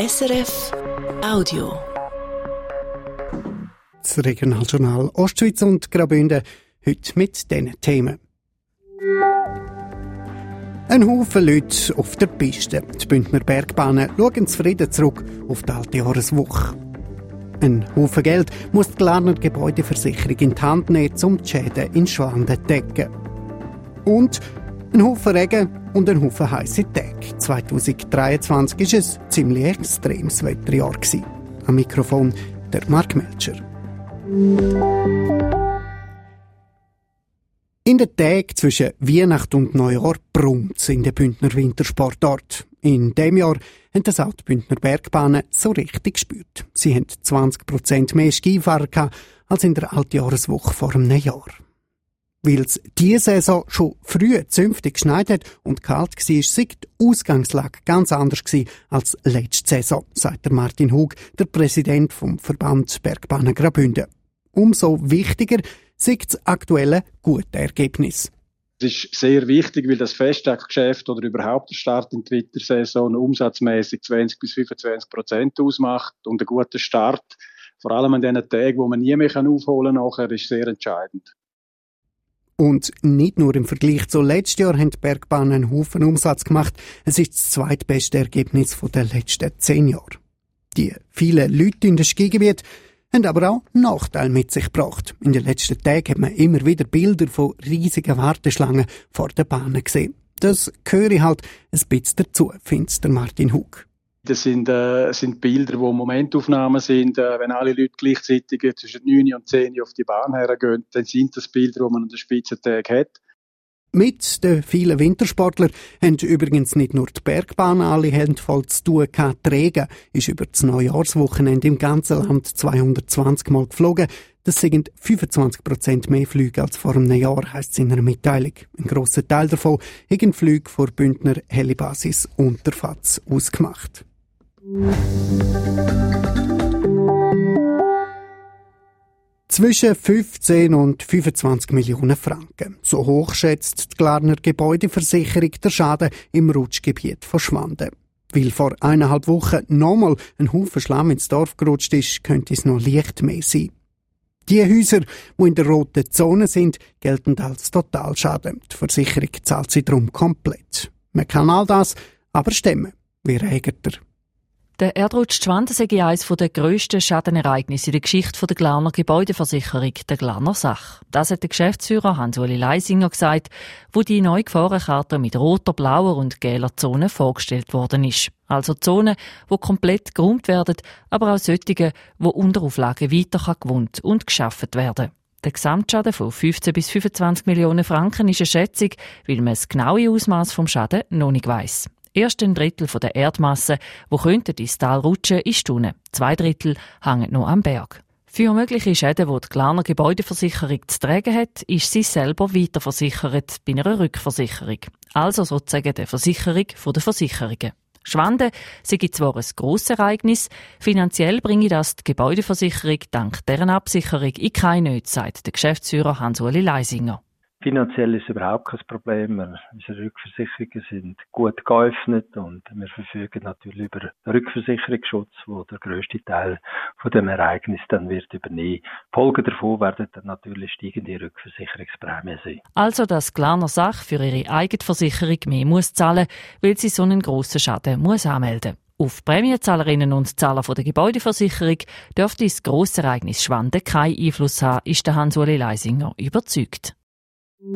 SRF Audio. Das Regionaljournal Ostschweiz und Graubünden heute mit diesen Themen. Ein Haufen Leute auf der Piste. Die Bündner Bergbahnen schauen zufrieden zurück auf die alte Jahreswoche. Ein Haufen Geld muss die Glarner Gebäudeversicherung in die Hand nehmen, um die Schäden in Schwanden zu decken. Und ein Haufen Regen und ein Haufen heiße Tage. 2023 war ein ziemlich extremes Wetterjahr. Am Mikrofon der Mark Melcher. In den Tagen zwischen Weihnachten und Neujahr brummt in den Bündner Wintersportort. In dem Jahr haben das auch die Bündner Bergbahnen so richtig gespürt. Sie haben 20% mehr Skifahrer als in der Altjahreswoche vor einem Jahr. Weil es diese Saison schon früh zünftig geschneit hat und kalt war, sei die Ausgangslage ganz anders als letzte Saison, sagt der Martin Hug, der Präsident vom Verband Bergbahnen Graubünden. Umso wichtiger sei das aktuelle gute Ergebnis. Es ist sehr wichtig, weil das Festtagsgeschäft oder überhaupt der Start in die Wintersaison umsatzmäßig 20 bis 25 Prozent ausmacht und ein guter Start, vor allem an den Tagen, wo man nie mehr aufholen kann, ist sehr entscheidend. Und nicht nur im Vergleich zu letztes Jahr haben die Bergbahnen einen Haufen Umsatz gemacht. Es ist das zweitbeste Ergebnis der letzten zehn Jahre. Die vielen Leute in den Skigebiet haben aber auch Nachteile mit sich gebracht. In den letzten Tagen hat man immer wieder Bilder von riesigen Warteschlangen vor den Bahnen gesehen. Das gehöre halt ein bisschen dazu, findet der Martin Hug. Das sind, äh, sind Bilder, wo Momentaufnahmen sind. Äh, wenn alle Leute gleichzeitig zwischen 9 und 10 auf die Bahn hergehen, dann sind das Bilder, die man an den Spitzentag hat. Mit den vielen Wintersportlern haben übrigens nicht nur die Bergbahnen alle Hände voll zu tun gehabt. Die Regen ist über das Neujahrswochenende im ganzen Land 220 Mal geflogen. Das sind 25 Prozent mehr Flüge als vor einem Jahr, heisst es in einer Mitteilung. Ein grosser Teil davon haben Flüge vor Bündner Helibasis Unterfatz ausgemacht. Zwischen 15 und 25 Millionen Franken. So hoch schätzt die Glarner Gebäudeversicherung der Schaden im Rutschgebiet von Schwanden. Weil vor eineinhalb Wochen nochmal ein Haufen Schlamm ins Dorf gerutscht ist, könnte es noch leicht mehr sein. Die Häuser, die in der roten Zone sind, gelten als Totalschaden. Die Versicherung zahlt sie darum komplett. Man kann all das aber stemmen. Wie regelt er? Der Erdrutsch Schwanden sei eines der grössten Schadenereignisse in der Geschichte der Glarner Gebäudeversicherung, der Glarner Sach. Das hat der Geschäftsführer Hans-Uli Leisinger gesagt, wo die neue Gefahrenkarte mit roter, blauer und gelber Zone vorgestellt worden ist. Also Zonen, wo komplett geräumt werden, aber auch solche, wo unter Auflagen weiter gewohnt und geschafft werden. Der Gesamtschaden von 15 bis 25 Millionen Franken ist eine Schätzung, weil man das genaue Ausmaß vom Schaden noch nicht weiss. Erst ein Drittel der Erdmasse, wo könnte ins Tal rutschen, ist unten. Zwei Drittel hängen noch am Berg. Für mögliche Schäden, die die Glarner Gebäudeversicherung zu tragen hat, ist sie selber weiterversichert bei einer Rückversicherung. Also sozusagen der Versicherung der Versicherungen. Schwanden sei zwar ein grosses Ereignis, finanziell bringe das die Gebäudeversicherung dank deren Absicherung in keine Nöte, sagt der Geschäftsführer Hans-Uli Leisinger. Finanziell ist überhaupt kein Problem. Unsere Rückversicherungen sind gut geöffnet und wir verfügen natürlich über Rückversicherungsschutz, wo der grösste Teil von dem Ereignis dann wird übernehmen. Folge davon werden dann natürlich steigende Rückversicherungsprämien sein. Also, dass Glarner Sach für ihre eigene Versicherung mehr muss zahlen, weil sie so einen grossen Schaden muss anmelden. Auf Prämienzahlerinnen und Zahler der Gebäudeversicherung dürfte das grosse Ereignis Schwanden keinen Einfluss haben, ist der Hans-Uli Leisinger überzeugt. Bis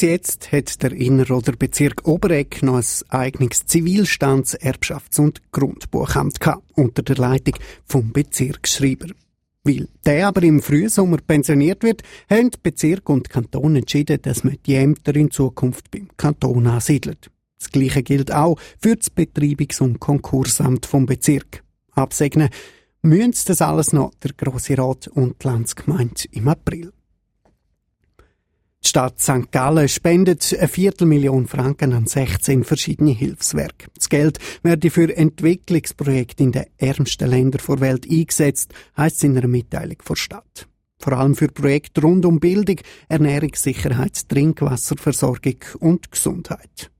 jetzt hat der Inner- Bezirk Oberegg noch ein eigenes Zivilstands-, Erbschafts- und Grundbuchamt gehabt, unter der Leitung vom Bezirksschreiber. Weil der aber im Frühsommer pensioniert wird, haben Bezirk und Kanton entschieden, dass man die Ämter in Zukunft beim Kanton ansiedelt. Das Gleiche gilt auch für das Betreibungs- und Konkursamt vom Bezirk. Absegnen müssen das alles noch der Grosse Rat und die Landsgemeinde im April. Die Stadt St. Gallen spendet eine Viertelmillion Franken an 16 verschiedene Hilfswerke. Das Geld werde für Entwicklungsprojekte in den ärmsten Ländern der Welt eingesetzt, heisst es in einer Mitteilung der Stadt. Vor allem für Projekte rund um Bildung, Ernährungssicherheit, Trinkwasserversorgung und Gesundheit.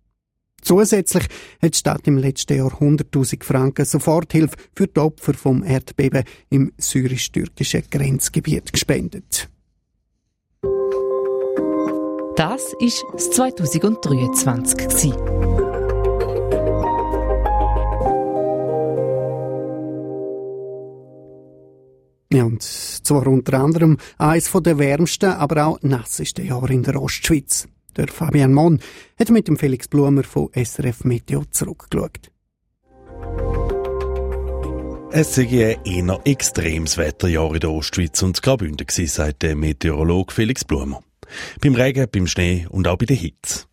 Zusätzlich hat die Stadt im letzten Jahr 100.000 Franken Soforthilfe für die Opfer vom Erdbeben im syrisch-türkischen Grenzgebiet gespendet. Das ist das 2023. Ja, und zwar unter anderem eines der wärmsten, aber auch nassesten Jahre in der Ostschweiz. Der Fabian Mon hat mit dem Felix Blumer von SRF Meteo zurückgeschaut. Es sei ein eher extremes Wetterjahr in der Ostschweiz und Graubünden gewesen, sagt der Meteorologe Felix Blumer. Beim Regen, beim Schnee und auch bei der Hitze.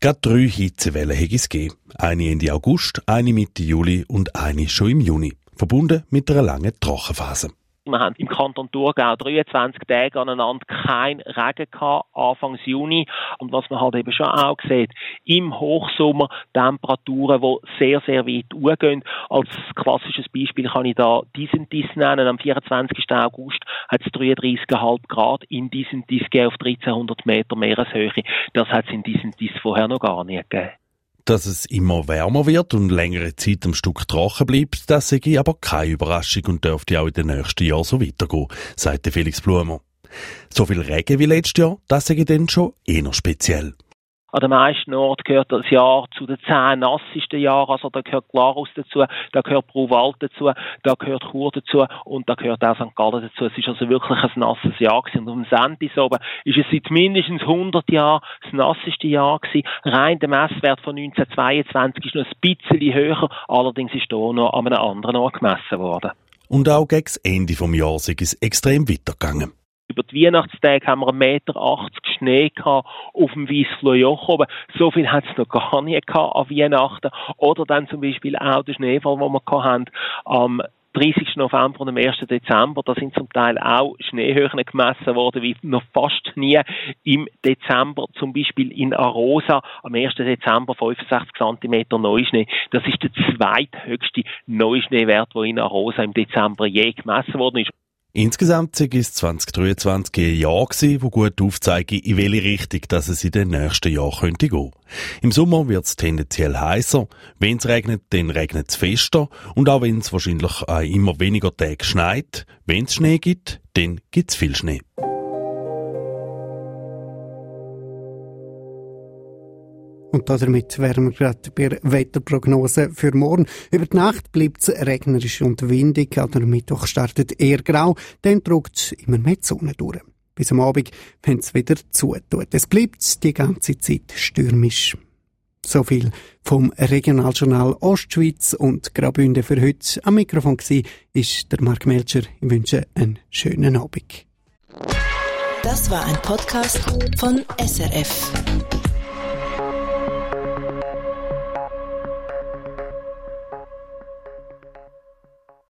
Gerade drei Hitzewellen hätte es gegeben. Eine Ende August, eine Mitte Juli und eine schon im Juni. Verbunden mit einer langen Trockenphase. Wir haben im Kanton Thurgau 23 Tage aneinander kein Regen gehabt, Anfangs Juni. Und was man halt eben schon auch sieht, im Hochsommer Temperaturen, die sehr, sehr weit hochgehen. Als klassisches Beispiel kann ich da diesen Dies nennen. Am 24. August hat es 33,5 Grad in diesen Dies auf 1300 Meter Meereshöhe. Das hat es in diesen Dies vorher noch gar nicht gegeben. Dass es immer wärmer wird und längere Zeit am Stück trocken bleibt, das sei aber keine Überraschung und dürfte auch in den nächsten Jahren so weitergehen, sagte Felix Blumer. So viel Regen wie letztes Jahr, das sei dann schon eher speziell. An den meisten Orten gehört das Jahr zu den zehn nassesten Jahren. Also da gehört Glarus dazu, da gehört Bruwald dazu, da gehört Chur dazu und da gehört auch St. Gallen dazu. Es ist also wirklich ein nasses Jahr gewesen. Und am Sendis oben ist es seit mindestens 100 Jahren das nasseste Jahr gewesen. Rein der Messwert von 1922 ist noch ein bisschen höher, allerdings ist hier noch an einem anderen Ort gemessen worden. Und auch gegen das Ende des Jahres ist es extrem weitergegangen. Über die Weihnachtstage haben wir 1,80 Meter Schnee gehabt auf dem Wiesflojoch oben. So viel hat es noch gar nicht gehabt an Weihnachten. Oder dann zum Beispiel auch der Schneefall, den wir hatten, am 30. November und am 1. Dezember, da sind zum Teil auch Schneehöhen gemessen worden, wie noch fast nie im Dezember, zum Beispiel in Arosa, am 1. Dezember 65 cm Neuschnee. Das ist der zweithöchste Neuschneewert, der in Arosa im Dezember je gemessen worden ist. Insgesamt war es 2023 ein Jahr wo gut aufzeigt, in welche Richtung dass es in den nächsten Jahren könnte gehen. Im Sommer wird es tendenziell heißer. Wenn es regnet, dann regnet es fester. Und auch wenn es wahrscheinlich immer weniger Tage schneit, wenn es Schnee gibt, dann gibt es viel Schnee. Und damit wären wir gerade bei der Wetterprognose für morgen. Über die Nacht bleibt es regnerisch und windig. An der Mittwoch startet eher grau, dann drückt immer mehr die Sonne durch. Bis am Abend, wenn es wieder zutut. Es bleibt die ganze Zeit stürmisch. So viel vom Regionaljournal Ostschweiz und Graubünden für heute. Am Mikrofon war ist der Mark Melcher. Ich wünsche einen schönen Abend. Das war ein Podcast von SRF.